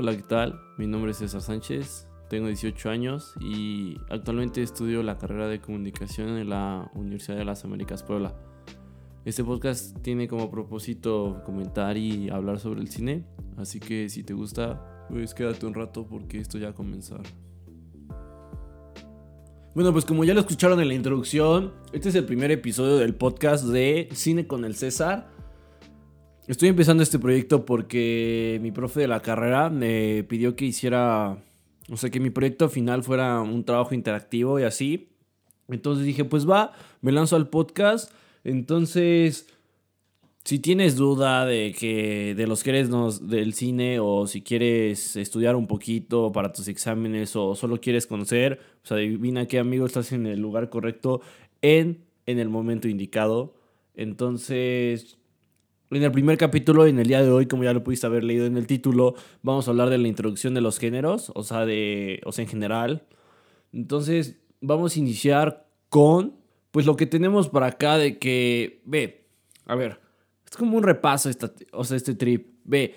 Hola, ¿qué tal? Mi nombre es César Sánchez, tengo 18 años y actualmente estudio la carrera de comunicación en la Universidad de las Américas Puebla. Este podcast tiene como propósito comentar y hablar sobre el cine, así que si te gusta, pues quédate un rato porque esto ya va a comenzar. Bueno, pues como ya lo escucharon en la introducción, este es el primer episodio del podcast de Cine con el César. Estoy empezando este proyecto porque mi profe de la carrera me pidió que hiciera, o sea, que mi proyecto final fuera un trabajo interactivo y así. Entonces dije, pues va, me lanzo al podcast. Entonces, si tienes duda de que de los que eres del cine o si quieres estudiar un poquito para tus exámenes o solo quieres conocer, pues adivina qué amigo estás en el lugar correcto en, en el momento indicado. Entonces, en el primer capítulo, en el día de hoy, como ya lo pudiste haber leído en el título, vamos a hablar de la introducción de los géneros, o sea, de, o sea, en general. Entonces, vamos a iniciar con, pues lo que tenemos para acá de que, ve, a ver, es como un repaso, esta, o sea, este trip. Ve,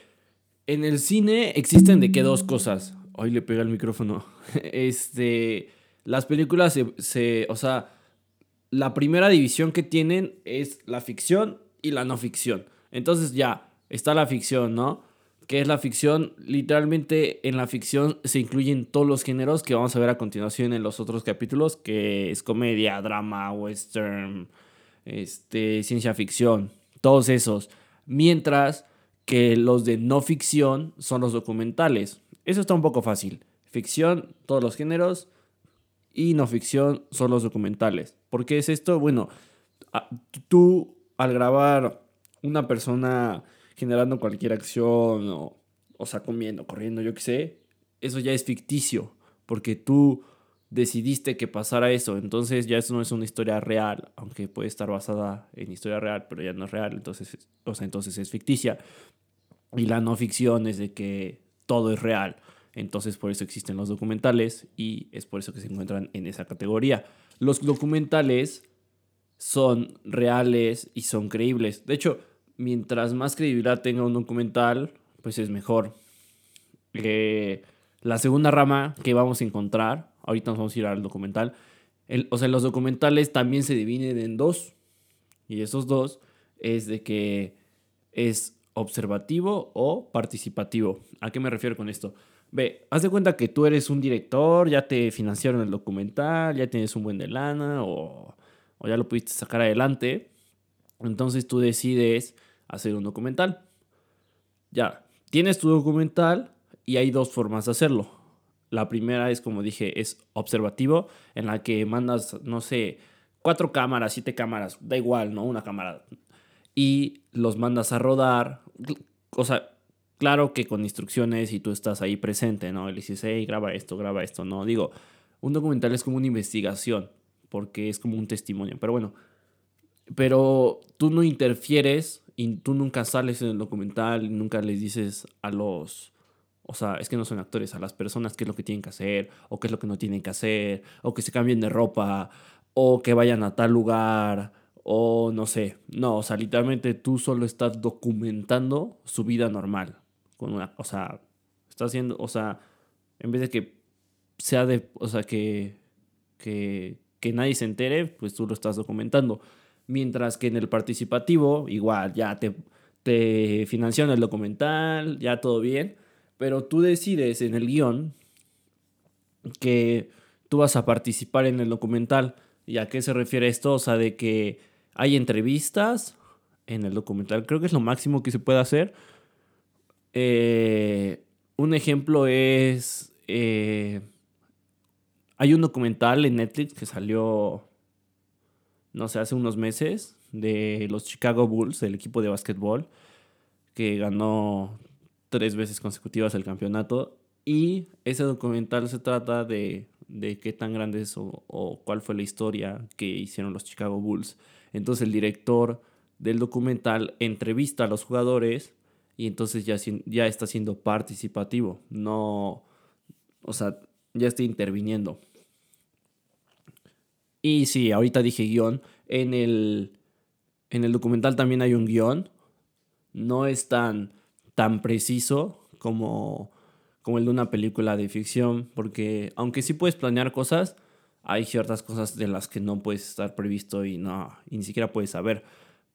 en el cine existen de qué dos cosas. Hoy le pega el micrófono. Este, las películas se, se, o sea, la primera división que tienen es la ficción y la no ficción. Entonces ya, está la ficción, ¿no? Que es la ficción, literalmente en la ficción se incluyen todos los géneros que vamos a ver a continuación en los otros capítulos, que es comedia, drama, western, este, ciencia ficción, todos esos. Mientras que los de no ficción son los documentales. Eso está un poco fácil. Ficción, todos los géneros, y no ficción son los documentales. ¿Por qué es esto? Bueno, tú al grabar una persona generando cualquier acción o, o sea, comiendo, corriendo, yo qué sé, eso ya es ficticio, porque tú decidiste que pasara eso, entonces ya eso no es una historia real, aunque puede estar basada en historia real, pero ya no es real, entonces, o sea, entonces es ficticia. Y la no ficción es de que todo es real, entonces por eso existen los documentales y es por eso que se encuentran en esa categoría. Los documentales son reales y son creíbles. De hecho, mientras más credibilidad tenga un documental, pues es mejor. Eh, la segunda rama que vamos a encontrar, ahorita nos vamos a ir al documental, o sea, los documentales también se dividen en dos. Y esos dos es de que es observativo o participativo. ¿A qué me refiero con esto? Ve, haz de cuenta que tú eres un director, ya te financiaron el documental, ya tienes un buen de lana o, o ya lo pudiste sacar adelante. Entonces tú decides hacer un documental. Ya, tienes tu documental y hay dos formas de hacerlo. La primera es, como dije, es observativo, en la que mandas, no sé, cuatro cámaras, siete cámaras, da igual, ¿no? Una cámara. Y los mandas a rodar. O sea, claro que con instrucciones y tú estás ahí presente, ¿no? Y le dices, hey, graba esto, graba esto, ¿no? Digo, un documental es como una investigación, porque es como un testimonio. Pero bueno, pero tú no interfieres y tú nunca sales en el documental y nunca les dices a los, o sea, es que no son actores, a las personas qué es lo que tienen que hacer o qué es lo que no tienen que hacer o que se cambien de ropa o que vayan a tal lugar o no sé, no, o sea, literalmente tú solo estás documentando su vida normal con una, o sea, estás haciendo, o sea, en vez de que sea de, o sea, que, que, que nadie se entere, pues tú lo estás documentando. Mientras que en el participativo, igual, ya te, te financiaron el documental, ya todo bien, pero tú decides en el guion que tú vas a participar en el documental. ¿Y a qué se refiere esto? O sea, de que hay entrevistas en el documental. Creo que es lo máximo que se puede hacer. Eh, un ejemplo es... Eh, hay un documental en Netflix que salió no sé, hace unos meses de los Chicago Bulls, el equipo de básquetbol, que ganó tres veces consecutivas el campeonato. Y ese documental se trata de, de qué tan grande es o, o, cuál fue la historia que hicieron los Chicago Bulls. Entonces el director del documental entrevista a los jugadores y entonces ya, ya está siendo participativo. No, o sea, ya está interviniendo. Y sí, ahorita dije guion. En el, en el documental también hay un guion. No es tan, tan preciso como, como el de una película de ficción, porque aunque sí puedes planear cosas, hay ciertas cosas de las que no puedes estar previsto y no, ni siquiera puedes saber.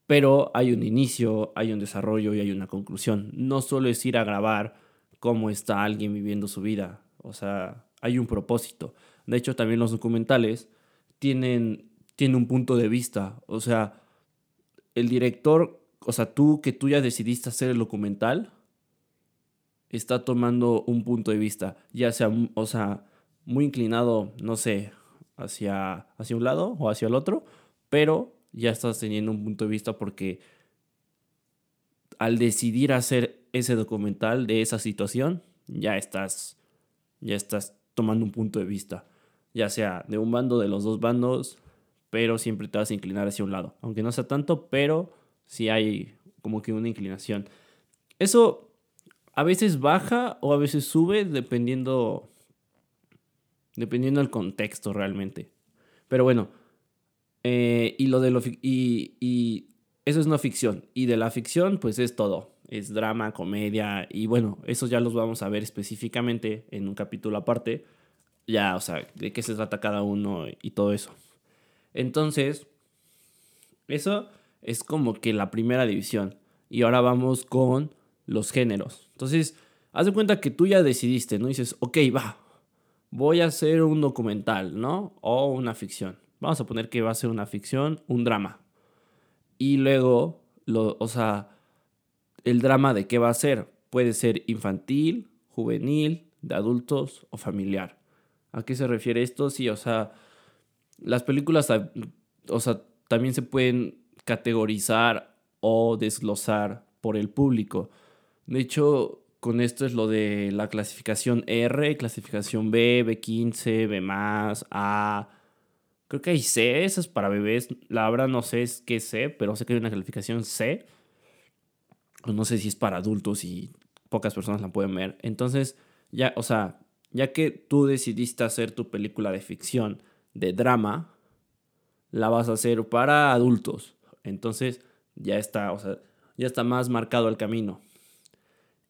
Pero hay un inicio, hay un desarrollo y hay una conclusión. No solo es ir a grabar cómo está alguien viviendo su vida, o sea, hay un propósito. De hecho, también los documentales tienen, un punto de vista, o sea, el director, o sea, tú que tú ya decidiste hacer el documental, está tomando un punto de vista, ya sea, o sea, muy inclinado, no sé, hacia, hacia un lado o hacia el otro, pero ya estás teniendo un punto de vista porque al decidir hacer ese documental de esa situación, ya estás, ya estás tomando un punto de vista, ya sea de un bando, de los dos bandos, pero siempre te vas a inclinar hacia un lado, aunque no sea tanto, pero sí hay como que una inclinación. Eso a veces baja o a veces sube dependiendo dependiendo del contexto realmente. Pero bueno, eh, y lo de lo y, y eso es no ficción. Y de la ficción, pues es todo. Es drama, comedia. Y bueno, eso ya los vamos a ver específicamente en un capítulo aparte. Ya, o sea, de qué se trata cada uno y todo eso. Entonces, eso es como que la primera división. Y ahora vamos con los géneros. Entonces, haz de cuenta que tú ya decidiste, ¿no? dices, ok, va, voy a hacer un documental, ¿no? O una ficción. Vamos a poner que va a ser una ficción, un drama. Y luego, lo, o sea, el drama de qué va a ser. Puede ser infantil, juvenil, de adultos o familiar. ¿A qué se refiere esto? Sí, o sea, las películas, o sea, también se pueden categorizar o desglosar por el público. De hecho, con esto es lo de la clasificación R, clasificación B, B15, B, A. Creo que hay C, esa es para bebés. La verdad no sé qué es C, pero sé que hay una clasificación C. No sé si es para adultos y pocas personas la pueden ver. Entonces, ya, o sea, ya que tú decidiste hacer tu película de ficción, de drama, la vas a hacer para adultos. Entonces, ya está, o sea, ya está más marcado el camino.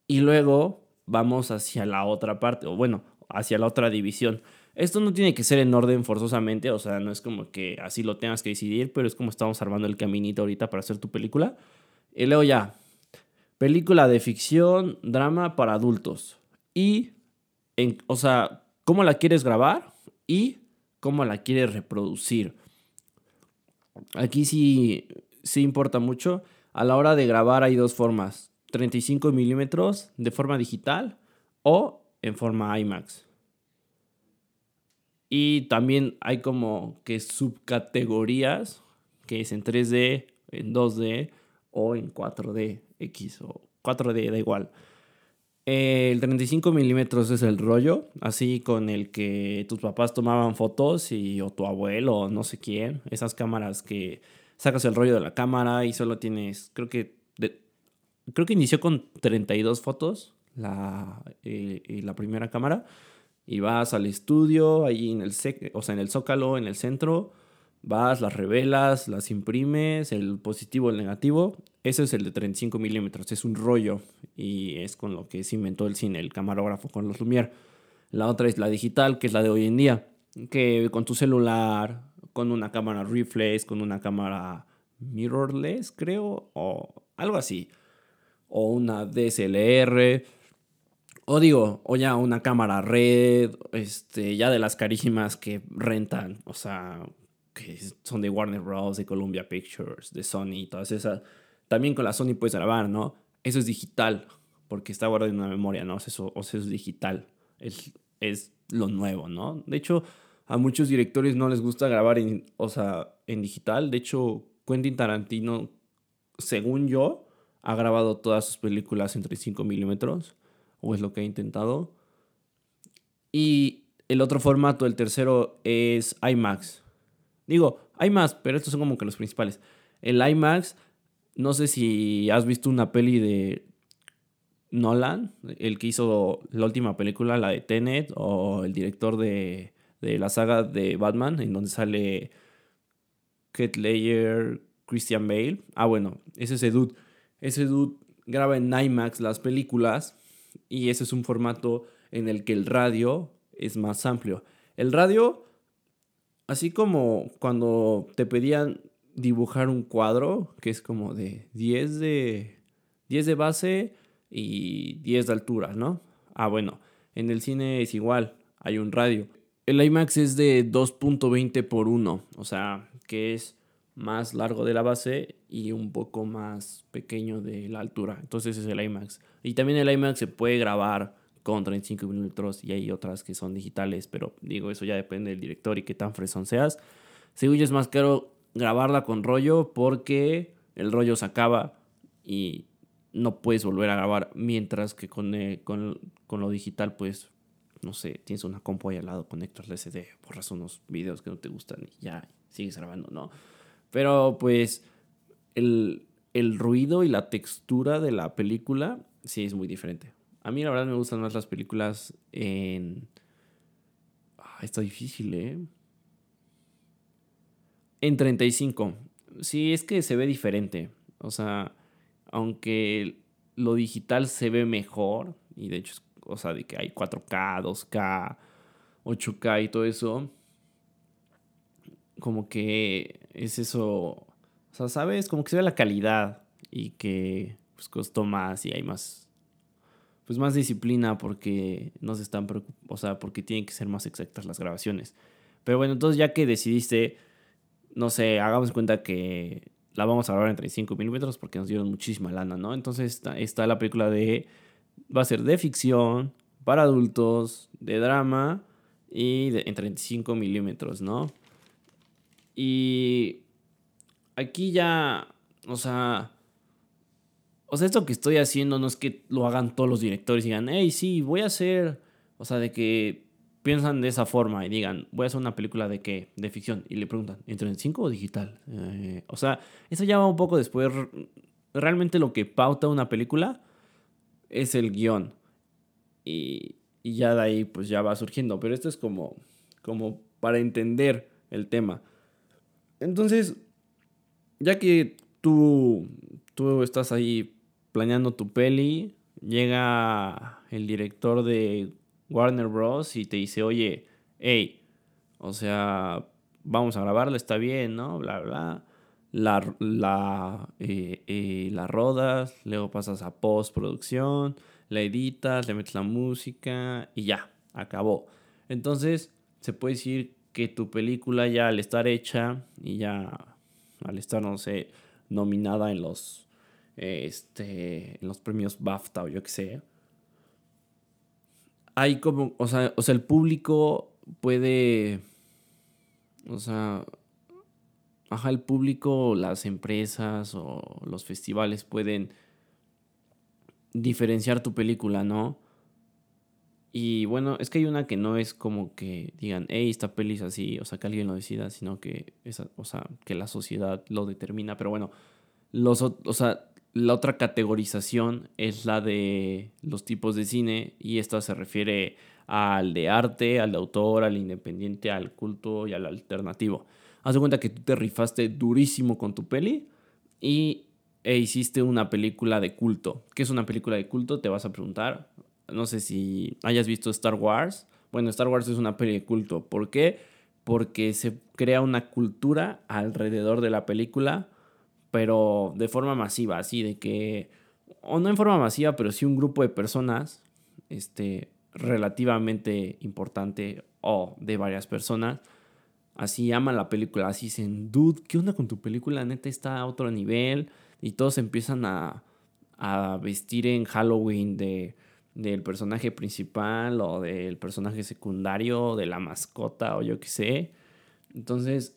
Y luego vamos hacia la otra parte, o bueno, hacia la otra división. Esto no tiene que ser en orden forzosamente, o sea, no es como que así lo tengas que decidir, pero es como estamos armando el caminito ahorita para hacer tu película. Y luego ya, película de ficción, drama para adultos. Y, en, o sea, cómo la quieres grabar y cómo la quieres reproducir. Aquí sí, importa mucho. A la hora de grabar hay dos formas. 35 milímetros de forma digital o en forma IMAX. Y también hay como que subcategorías, que es en 3D, en 2D o en 4D, X o 4D, da igual. El 35 milímetros es el rollo, así con el que tus papás tomaban fotos y, o tu abuelo o no sé quién. Esas cámaras que sacas el rollo de la cámara y solo tienes, creo que creo que inició con 32 fotos la, eh, la primera cámara. Y vas al estudio, ahí en el, o sea, en el zócalo, en el centro. Vas, las revelas, las imprimes, el positivo, el negativo. Ese es el de 35 milímetros, es un rollo. Y es con lo que se inventó el cine, el camarógrafo con los Lumière. La otra es la digital, que es la de hoy en día. Que con tu celular, con una cámara reflex, con una cámara mirrorless, creo, o algo así o una DSLR, o digo, o ya una cámara red, este, ya de las carísimas que rentan, o sea, que son de Warner Bros., de Columbia Pictures, de Sony, todas esas. También con la Sony puedes grabar, ¿no? Eso es digital, porque está guardado en una memoria, ¿no? Eso, o sea, es digital, es, es lo nuevo, ¿no? De hecho, a muchos directores no les gusta grabar en, o sea, en digital. De hecho, Quentin Tarantino, según yo, ha grabado todas sus películas en 35 milímetros, o es lo que ha intentado. Y el otro formato, el tercero, es IMAX. Digo, hay más, pero estos son como que los principales. El IMAX, no sé si has visto una peli de Nolan, el que hizo la última película, la de Tenet, o el director de, de la saga de Batman, en donde sale Kate Layer, Christian Bale. Ah, bueno, ese es ese dude. Ese dude graba en IMAX las películas y ese es un formato en el que el radio es más amplio. El radio, así como cuando te pedían dibujar un cuadro, que es como de 10 de, 10 de base y 10 de altura, ¿no? Ah, bueno, en el cine es igual, hay un radio. El IMAX es de 2.20 por 1, o sea, que es más largo de la base y un poco más pequeño de la altura. Entonces es el IMAX. Y también el IMAX se puede grabar con 35 minutos y hay otras que son digitales, pero digo, eso ya depende del director y qué tan fresón seas. Según yo es más caro grabarla con rollo porque el rollo se acaba y no puedes volver a grabar, mientras que con, eh, con, con, lo digital, pues, no sé, tienes una compu ahí al lado, conectas la SD, borras unos videos que no te gustan y ya sigues grabando, ¿no? Pero pues el, el ruido y la textura de la película sí es muy diferente. A mí la verdad me gustan más las películas en... Ah, está difícil, ¿eh? En 35. Sí, es que se ve diferente. O sea, aunque lo digital se ve mejor, y de hecho, o sea, de que hay 4K, 2K, 8K y todo eso, como que es eso, o sea, ¿sabes? Como que se ve la calidad y que pues costó más y hay más, pues más disciplina porque no se están o sea, porque tienen que ser más exactas las grabaciones. Pero bueno, entonces ya que decidiste, no sé, hagamos cuenta que la vamos a grabar en 35 milímetros porque nos dieron muchísima lana, ¿no? Entonces está, está la película de, va a ser de ficción, para adultos, de drama y de, en 35 milímetros, ¿no? Y aquí ya, o sea, o sea, esto que estoy haciendo no es que lo hagan todos los directores y digan, hey, sí, voy a hacer, o sea, de que piensan de esa forma y digan, voy a hacer una película de qué, de ficción, y le preguntan, ¿entre el 5 o digital? Eh, o sea, eso ya va un poco después. Realmente lo que pauta una película es el guion. Y, y ya de ahí pues ya va surgiendo. Pero esto es como, como para entender el tema. Entonces, ya que tú, tú estás ahí planeando tu peli, llega el director de Warner Bros. y te dice, oye, hey, o sea, vamos a grabarla, está bien, ¿no? Bla, bla. La, la, eh, eh, la rodas, luego pasas a postproducción, la editas, le metes la música y ya, acabó. Entonces, se puede decir que tu película ya al estar hecha y ya al estar, no sé, nominada en los, este, en los premios BAFTA o yo qué sé, hay como, o sea, o sea, el público puede, o sea, ajá, el público, las empresas o los festivales pueden diferenciar tu película, ¿no? Y bueno, es que hay una que no es como que digan, hey, esta peli es así, o sea, que alguien lo decida, sino que, esa, o sea, que la sociedad lo determina. Pero bueno, los, o sea, la otra categorización es la de los tipos de cine y esta se refiere al de arte, al de autor, al independiente, al culto y al alternativo. Haz de cuenta que tú te rifaste durísimo con tu peli y e hiciste una película de culto. ¿Qué es una película de culto? Te vas a preguntar no sé si hayas visto Star Wars. Bueno, Star Wars es una peli de culto. ¿Por qué? Porque se crea una cultura alrededor de la película, pero de forma masiva, así de que, o no en forma masiva, pero sí un grupo de personas, este, relativamente importante o de varias personas, así aman la película, así dicen, dude, ¿qué onda con tu película? Neta está a otro nivel y todos empiezan a, a vestir en Halloween de del personaje principal o del personaje secundario, de la mascota o yo qué sé. Entonces,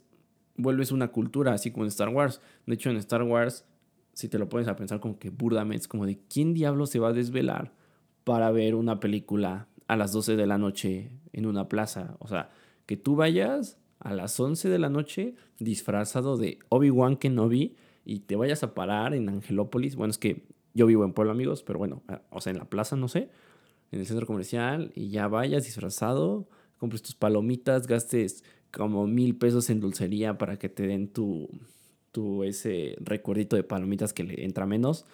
vuelves una cultura, así como en Star Wars. De hecho, en Star Wars, si te lo pones a pensar como que burdamente, es como de quién diablo se va a desvelar para ver una película a las 12 de la noche en una plaza. O sea, que tú vayas a las 11 de la noche disfrazado de Obi-Wan Kenobi y te vayas a parar en Angelópolis. Bueno, es que yo vivo en Pueblo, amigos, pero bueno, ah, o sea, en la plaza, no sé, en el centro comercial, y ya vayas disfrazado, compres tus palomitas, gastes como mil pesos en dulcería para que te den tu, tu ese recuerdito de palomitas que le entra menos.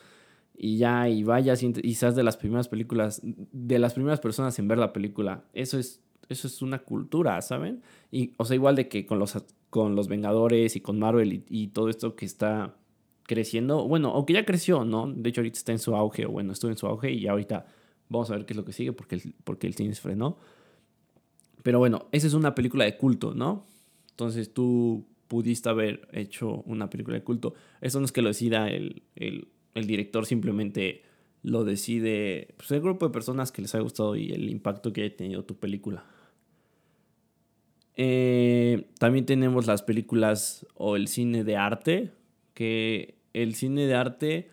y ya, y vayas y, seas de las primeras películas, de las primeras personas en ver la película. Eso es, eso es una cultura, ¿saben? Y, o sea, igual de que con los, con los Vengadores y con Marvel y, todo esto que está creciendo, bueno, aunque ya creció, ¿no? De hecho, ahorita está en su auge, o bueno, estuvo en su auge y ahorita vamos a ver qué es lo que sigue porque el, porque el cine se frenó. Pero bueno, esa es una película de culto, ¿no? Entonces tú pudiste haber hecho una película de culto. Eso no es que lo decida el, el el director simplemente lo decide pues, el grupo de personas que les ha gustado y el impacto que haya tenido tu película. Eh, también tenemos las películas o el cine de arte, que el cine de arte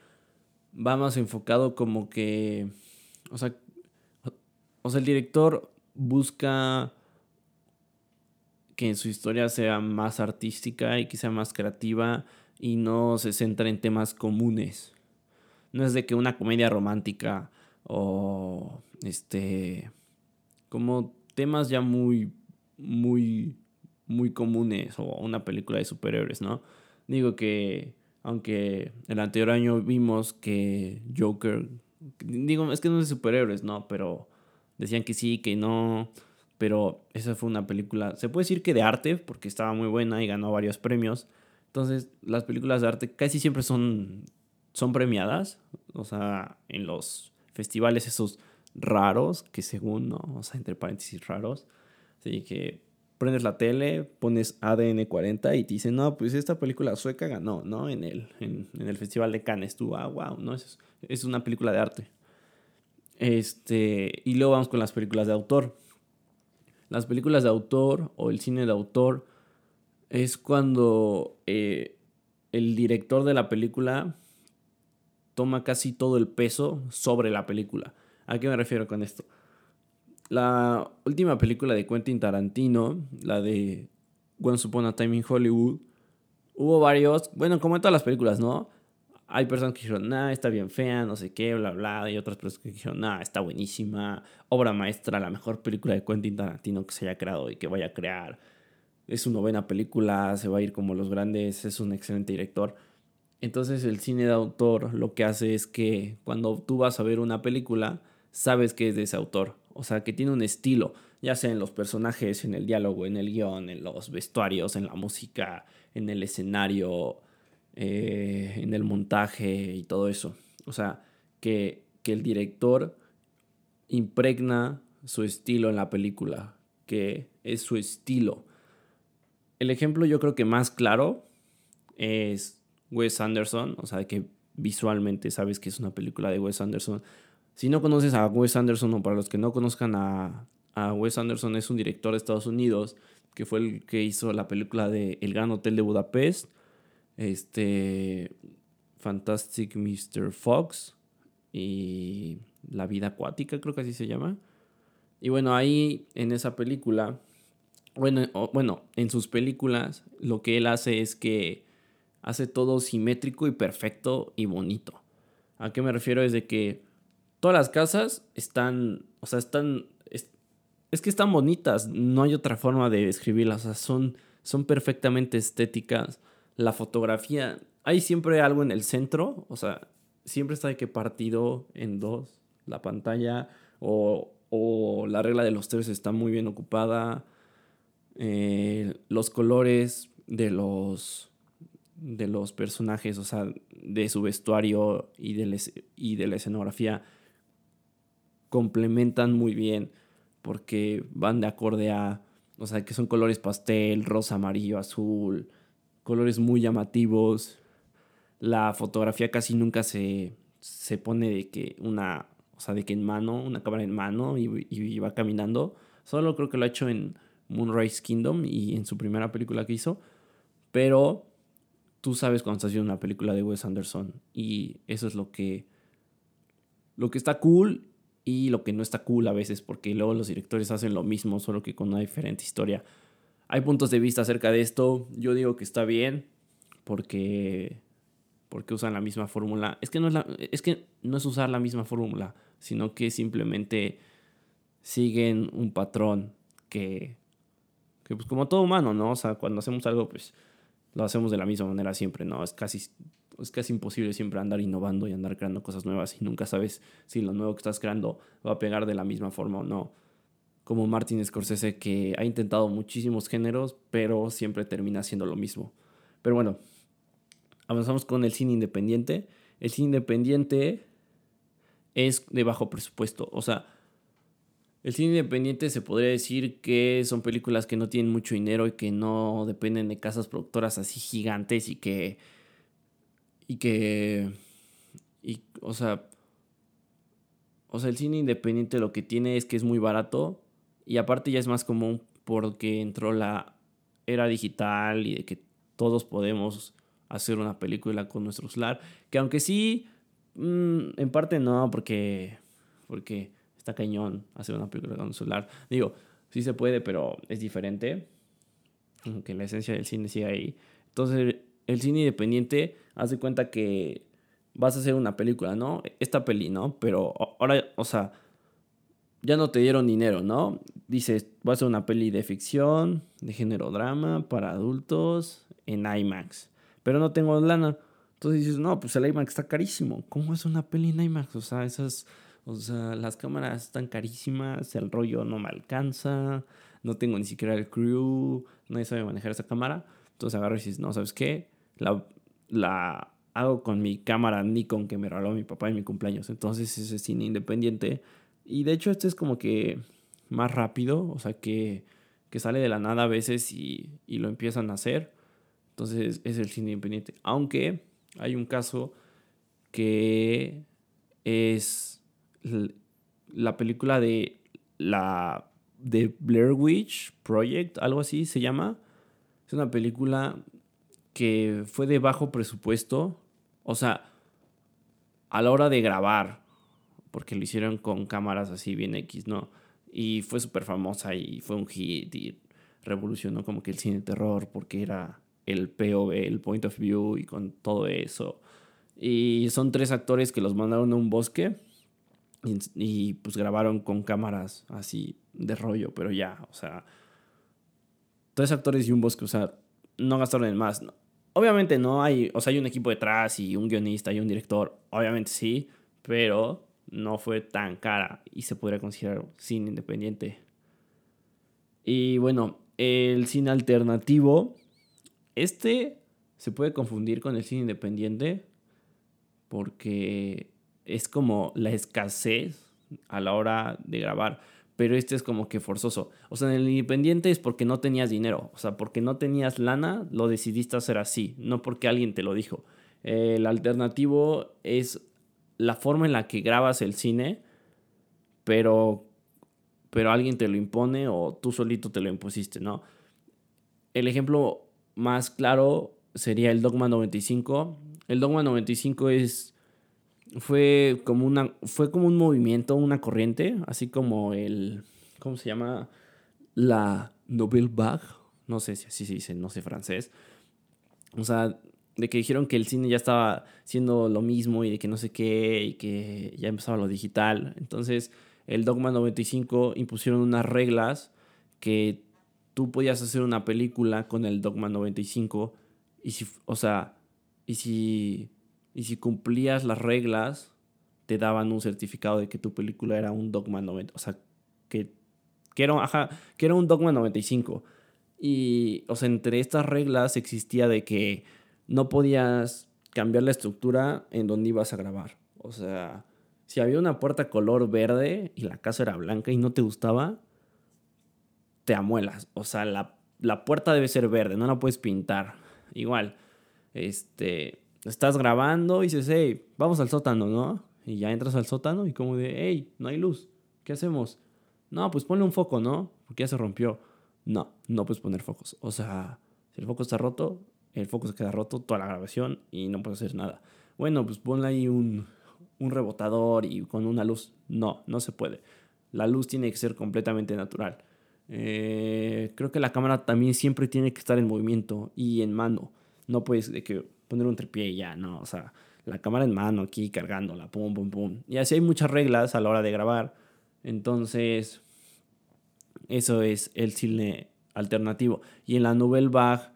va más enfocado como que, o sea, o sea, el director busca que en su historia sea más artística y sea más creativa y no se centra en temas comunes. No es de que una comedia romántica o este como temas ya muy muy muy comunes o una película de superhéroes, ¿no? Digo que aunque el anterior año vimos que Joker digo, es que no es de superhéroes, ¿no? Pero decían que sí, que no, pero esa fue una película, se puede decir que de arte porque estaba muy buena y ganó varios premios. Entonces, las películas de arte casi siempre son son premiadas, o sea, en los festivales esos raros, que según, ¿no? O sea, entre paréntesis raros. Así que prendes la tele, pones ADN 40 y te dicen, no, pues esta película sueca ganó, ¿no? En el, en, el Festival de Cannes. Tú, ah, wow, ¿no? Es, es una película de arte. Este, y luego vamos con las películas de autor. Las películas de autor o el cine de autor es cuando eh, el director de la película toma casi todo el peso sobre la película. ¿A qué me refiero con esto? La última película de Quentin Tarantino, la de Once Upon a Time in Hollywood, hubo varios, bueno, como en todas las películas, ¿no? Hay personas que dijeron, nah, está bien fea, no sé qué, bla, bla, y otras personas que dijeron, nah, está buenísima, obra maestra, la mejor película de Quentin Tarantino que se haya creado y que vaya a crear. Es su novena película, se va a ir como los grandes, es un excelente director. Entonces el cine de autor lo que hace es que cuando tú vas a ver una película, sabes que es de ese autor. O sea, que tiene un estilo, ya sea en los personajes, en el diálogo, en el guion, en los vestuarios, en la música, en el escenario, eh, en el montaje y todo eso. O sea, que, que el director impregna su estilo en la película, que es su estilo. El ejemplo yo creo que más claro es Wes Anderson, o sea, que visualmente sabes que es una película de Wes Anderson. Si no conoces a Wes Anderson o para los que no conozcan a, a Wes Anderson, es un director de Estados Unidos que fue el que hizo la película de El Gran Hotel de Budapest, este Fantastic Mr. Fox y La vida acuática, creo que así se llama. Y bueno, ahí en esa película, bueno, bueno, en sus películas lo que él hace es que hace todo simétrico y perfecto y bonito. ¿A qué me refiero? Es de que todas las casas están, o sea, están, es, que están bonitas, no hay otra forma de describirlas, o sea, son, son perfectamente estéticas. La fotografía, hay siempre algo en el centro, o sea, siempre está de que partido en dos, la pantalla, o, o la regla de los tres está muy bien ocupada. Eh, los colores de los de los personajes, o sea, de su vestuario y de, y de la escenografía complementan muy bien porque van de acorde a, o sea, que son colores pastel, rosa, amarillo, azul, colores muy llamativos. La fotografía casi nunca se, se pone de que una, o sea, de que en mano, una cámara en mano y, y va caminando. Solo creo que lo ha hecho en Moonrise Kingdom y en su primera película que hizo. Pero tú sabes cuando estás viendo una película de Wes Anderson y eso es lo que lo que está cool y lo que no está cool a veces porque luego los directores hacen lo mismo solo que con una diferente historia. Hay puntos de vista acerca de esto. Yo digo que está bien porque porque usan la misma fórmula. Es que no es es que no es usar la misma fórmula, sino que simplemente siguen un patrón que que pues como todo humano, ¿no? O sea, cuando hacemos algo pues lo hacemos de la misma manera siempre, ¿no? Es casi es casi imposible siempre andar innovando y andar creando cosas nuevas y nunca sabes si lo nuevo que estás creando va a pegar de la misma forma o no. Como Martin Scorsese que ha intentado muchísimos géneros, pero siempre termina siendo lo mismo. Pero bueno, avanzamos con el cine independiente. El cine independiente es de bajo presupuesto. O sea, el cine independiente se podría decir que son películas que no tienen mucho dinero y que no dependen de casas productoras así gigantes y que. Y que. Y, o sea. O sea, el cine independiente lo que tiene es que es muy barato y aparte ya es más común porque entró la era digital y de que todos podemos hacer una película con nuestro celular. Que aunque sí, mm, en parte no, porque. Porque está cañón hacer una película con un celular. Digo, sí se puede, pero es diferente. Aunque la esencia del cine sigue ahí. Entonces, el cine independiente, hace cuenta que vas a hacer una película, ¿no? Esta peli, ¿no? Pero ahora, o sea, ya no te dieron dinero, ¿no? Dices, vas a hacer una peli de ficción, de género drama, para adultos, en IMAX. Pero no tengo lana. Entonces dices, no, pues el IMAX está carísimo. ¿Cómo es una peli en IMAX? O sea, esas o sea, las cámaras están carísimas, el rollo no me alcanza, no tengo ni siquiera el crew, nadie sabe manejar esa cámara. Entonces agarro y dices, no, ¿sabes qué? La, la hago con mi cámara Nikon que me regaló mi papá en mi cumpleaños. Entonces es cine independiente. Y de hecho este es como que más rápido, o sea que, que sale de la nada a veces y, y lo empiezan a hacer. Entonces es el cine independiente. Aunque hay un caso que es la película de la de Blair Witch Project, algo así se llama. Es una película que fue de bajo presupuesto, o sea, a la hora de grabar, porque lo hicieron con cámaras así bien X, ¿no? Y fue súper famosa y fue un hit y revolucionó como que el cine terror porque era el POV, el point of view y con todo eso. Y son tres actores que los mandaron a un bosque y, pues grabaron con cámaras así de rollo, pero ya, o sea, tres actores y un bosque, o sea, no gastaron en más. Obviamente no hay, o sea, hay un equipo detrás y un guionista y un director, obviamente sí, pero no fue tan cara y se podría considerar cine independiente. Y bueno, el cine alternativo, este se puede confundir con el cine independiente porque es como la escasez a la hora de grabar, pero este es como que forzoso. O sea, en el independiente es porque no tenías dinero, o sea, porque no tenías lana, lo decidiste hacer así, no porque alguien te lo dijo. el alternativo es la forma en la que grabas el cine, pero, pero alguien te lo impone o tú solito te lo impusiste, ¿no? El ejemplo más claro sería el Dogma 95. El Dogma 95 es fue como una fue como un movimiento, una corriente, así como el ¿cómo se llama? la Nouvelle Vague, no sé si así se dice, no sé francés. O sea, de que dijeron que el cine ya estaba siendo lo mismo y de que no sé qué y que ya empezaba lo digital. Entonces, el Dogma 95 impusieron unas reglas que tú podías hacer una película con el Dogma 95 y si, o sea, y si y si cumplías las reglas, te daban un certificado de que tu película era un Dogma 90. O sea, que, que, era, que era un Dogma 95. Y, o sea, entre estas reglas existía de que no podías cambiar la estructura en donde ibas a grabar. O sea, si había una puerta color verde y la casa era blanca y no te gustaba, te amuelas. O sea, la, la puerta debe ser verde, no la puedes pintar. Igual, este, estás grabando y dices, hey, vamos al sótano, ¿no? Y ya entras al sótano y como de, hey, no hay luz, ¿qué hacemos? No, pues ponle un foco, ¿no? Porque ya se rompió. No, no puedes poner focos. O sea, si el foco está roto, el foco se queda roto toda la grabación y no puedes hacer nada. Bueno, pues ponle ahí un, un rebotador y con una luz. No, no se puede. La luz tiene que ser completamente natural. Eh, creo que la cámara también siempre tiene que estar en movimiento y en mano. No puedes de que poner un tripié y ya, no, o sea, la cámara en mano aquí cargándola, pum, pum, pum. Y así hay muchas reglas a la hora de grabar. Entonces, eso es el cine alternativo. Y en la Nouvelle Vague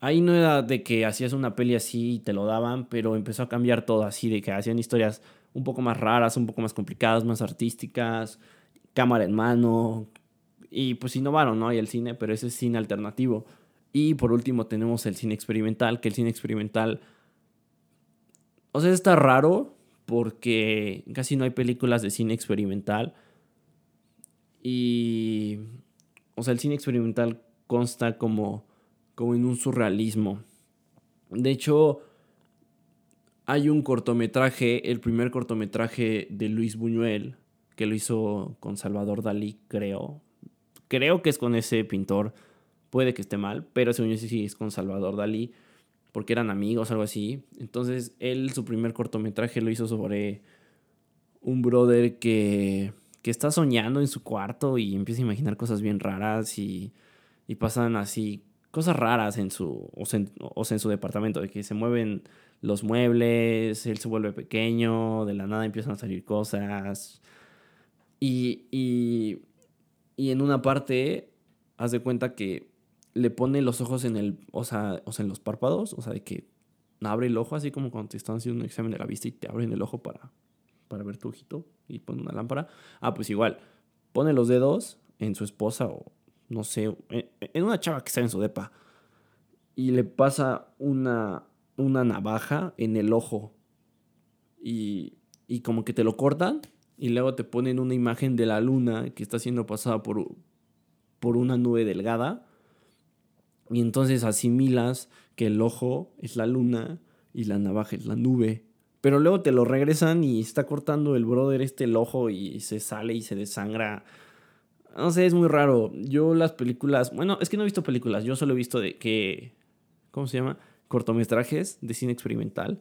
ahí no era de que hacías una peli así y te lo daban, pero empezó a cambiar todo así, de que hacían historias un poco más raras, un poco más complicadas, más artísticas, cámara en mano, y pues innovaron, ¿no? Y el cine, pero ese es cine alternativo. Y por último tenemos el cine experimental, que el cine experimental, o sea, está raro porque casi no hay películas de cine experimental. Y, o sea, el cine experimental consta como, como en un surrealismo. De hecho, hay un cortometraje, el primer cortometraje de Luis Buñuel, que lo hizo con Salvador Dalí, creo. Creo que es con ese pintor. Puede que esté mal, pero según yo sí es con Salvador Dalí, porque eran amigos, algo así. Entonces, él, su primer cortometraje lo hizo sobre un brother que, que está soñando en su cuarto y empieza a imaginar cosas bien raras y, y pasan así cosas raras en su, o sea, en su departamento, de que se mueven los muebles, él se vuelve pequeño, de la nada empiezan a salir cosas. Y, y, y en una parte, haz de cuenta que le pone los ojos en el, o sea, o sea, en los párpados, o sea, de que abre el ojo, así como cuando te están haciendo un examen de la vista y te abren el ojo para, para ver tu ojito y pone una lámpara. Ah, pues igual, pone los dedos en su esposa o no sé, en una chava que está en su depa y le pasa una, una navaja en el ojo y, y como que te lo cortan y luego te ponen una imagen de la luna que está siendo pasada por, por una nube delgada y entonces asimilas que el ojo es la luna y la navaja es la nube. Pero luego te lo regresan y está cortando el brother este el ojo y se sale y se desangra. No sé, es muy raro. Yo las películas, bueno, es que no he visto películas, yo solo he visto de que, ¿cómo se llama? Cortometrajes de cine experimental.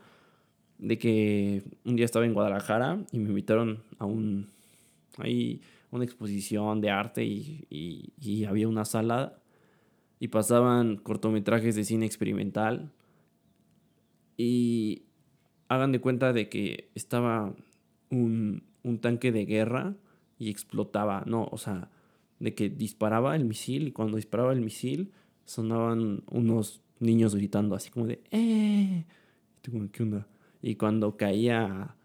De que un día estaba en Guadalajara y me invitaron a un, ahí, una exposición de arte y, y, y había una sala y pasaban cortometrajes de cine experimental. Y hagan de cuenta de que estaba un, un tanque de guerra y explotaba, no, o sea, de que disparaba el misil y cuando disparaba el misil sonaban unos niños gritando así como de ¡eh! ¿Qué onda? Y cuando caía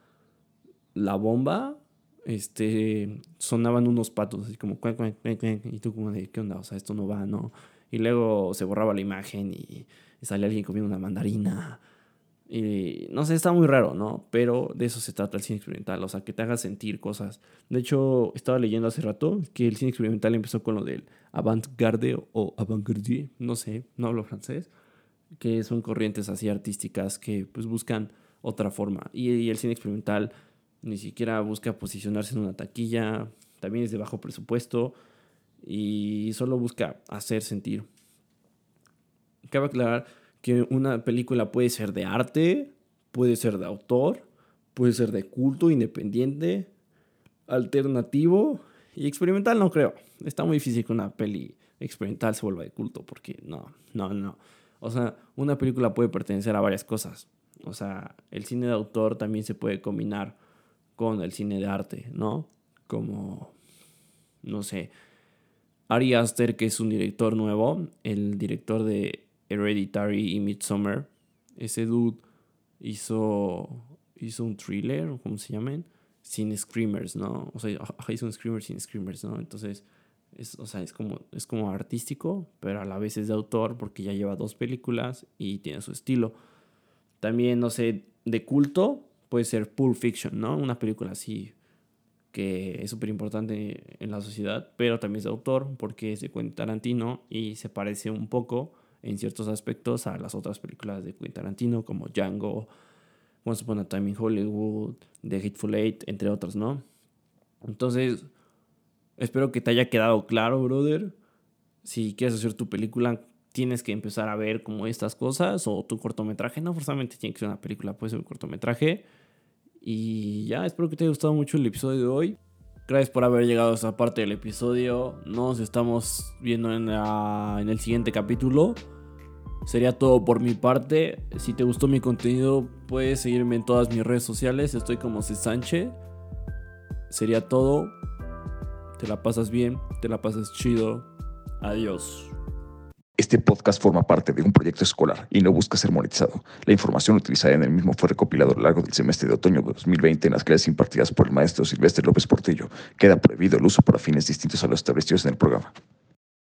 la bomba, este, sonaban unos patos así como y tú como de ¿qué onda? O sea, esto no va, ¿no? Y luego se borraba la imagen y, salía alguien comiendo una mandarina. Y no sé, está muy raro, ¿no? Pero de eso se trata el cine experimental, o sea, que te haga sentir cosas. De hecho, estaba leyendo hace rato que el cine experimental empezó con lo del avant-garde o avant-garde, no sé, no hablo francés, que son corrientes así artísticas que pues buscan otra forma. Y, y el cine experimental ni siquiera busca posicionarse en una taquilla, también es de bajo presupuesto y solo busca hacer sentir. Cabe aclarar que una película puede ser de arte, puede ser de autor, puede ser de culto, independiente, alternativo y experimental no creo. Está muy difícil que una peli experimental se vuelva de culto porque no, no, no. O sea, una película puede pertenecer a varias cosas. O sea, el cine de autor también se puede combinar con el cine de arte, ¿no? Como, no sé, Ari Aster, que es un director nuevo, el director de Hereditary y Midsommar. Ese dude hizo, hizo un thriller, ¿cómo se llaman? Sin screamers, ¿no? O sea, hizo un screamer sin screamers, ¿no? Entonces, es, o sea, es como, es como artístico, pero a la vez es de autor porque ya lleva dos películas y tiene su estilo. También, no sé, de culto puede ser Pulp Fiction, ¿no? Una película así que es súper importante en la sociedad, pero también es de autor porque es de Quentin Tarantino y se parece un poco en ciertos aspectos a las otras películas de Quentin Tarantino como Django, Once Upon a Time in Hollywood, The Hateful Eight, entre otros, ¿no? Entonces, espero que te haya quedado claro, brother. Si quieres hacer tu película, tienes que empezar a ver como estas cosas o tu cortometraje. No forzosamente tiene que ser una película, puede ser un cortometraje y ya, espero que te haya gustado mucho el episodio de hoy. Gracias por haber llegado a esta parte del episodio. Nos estamos viendo en, en el siguiente capítulo. Sería todo por mi parte. Si te gustó mi contenido, puedes seguirme en todas mis redes sociales. Estoy como C. Sánchez. Sería todo. Te la pasas bien, te la pasas chido. Adiós. Este podcast forma parte de un proyecto escolar y no busca ser monetizado. La información utilizada en el mismo fue recopilada a lo largo del semestre de otoño de 2020 en las clases impartidas por el maestro Silvestre López Portillo. Queda prohibido el uso para fines distintos a los establecidos en el programa.